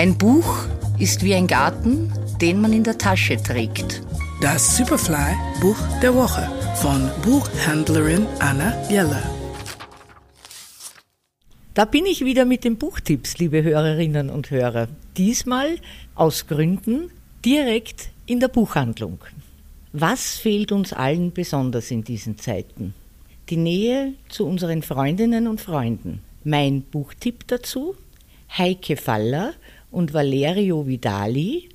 Ein Buch ist wie ein Garten, den man in der Tasche trägt. Das Superfly Buch der Woche von Buchhändlerin Anna Jeller. Da bin ich wieder mit den Buchtipps, liebe Hörerinnen und Hörer. Diesmal aus Gründen direkt in der Buchhandlung. Was fehlt uns allen besonders in diesen Zeiten? Die Nähe zu unseren Freundinnen und Freunden. Mein Buchtipp dazu: Heike Faller und Valerio Vidali,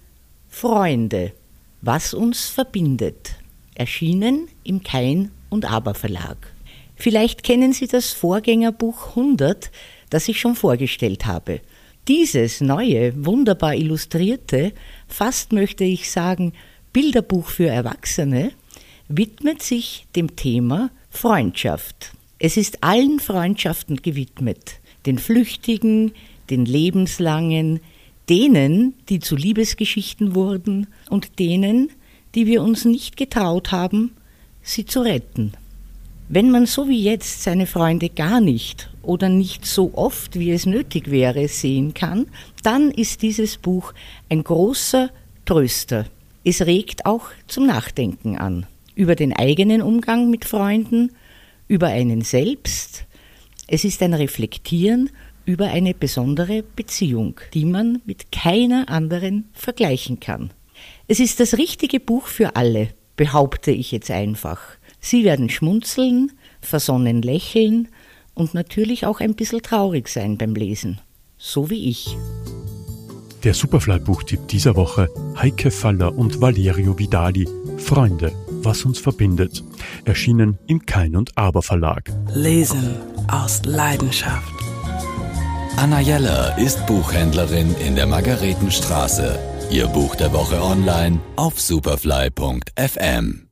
Freunde, was uns verbindet. Erschienen im Kein und Aber Verlag. Vielleicht kennen Sie das Vorgängerbuch 100, das ich schon vorgestellt habe. Dieses neue, wunderbar illustrierte, fast möchte ich sagen, Bilderbuch für Erwachsene, widmet sich dem Thema Freundschaft. Es ist allen Freundschaften gewidmet, den flüchtigen, den lebenslangen, denen, die zu Liebesgeschichten wurden und denen, die wir uns nicht getraut haben, sie zu retten. Wenn man so wie jetzt seine Freunde gar nicht oder nicht so oft, wie es nötig wäre, sehen kann, dann ist dieses Buch ein großer Tröster. Es regt auch zum Nachdenken an über den eigenen Umgang mit Freunden, über einen selbst. Es ist ein Reflektieren über eine besondere Beziehung, die man mit keiner anderen vergleichen kann. Es ist das richtige Buch für alle, behaupte ich jetzt einfach. Sie werden schmunzeln, versonnen lächeln und natürlich auch ein bisschen traurig sein beim Lesen, so wie ich. Der Superfly-Buchtipp dieser Woche Heike Faller und Valerio Vidali Freunde, was uns verbindet. Erschienen im Kein und Aber Verlag. Lesen aus Leidenschaft. Anna Jeller ist Buchhändlerin in der Margaretenstraße. Ihr Buch der Woche online auf superfly.fm.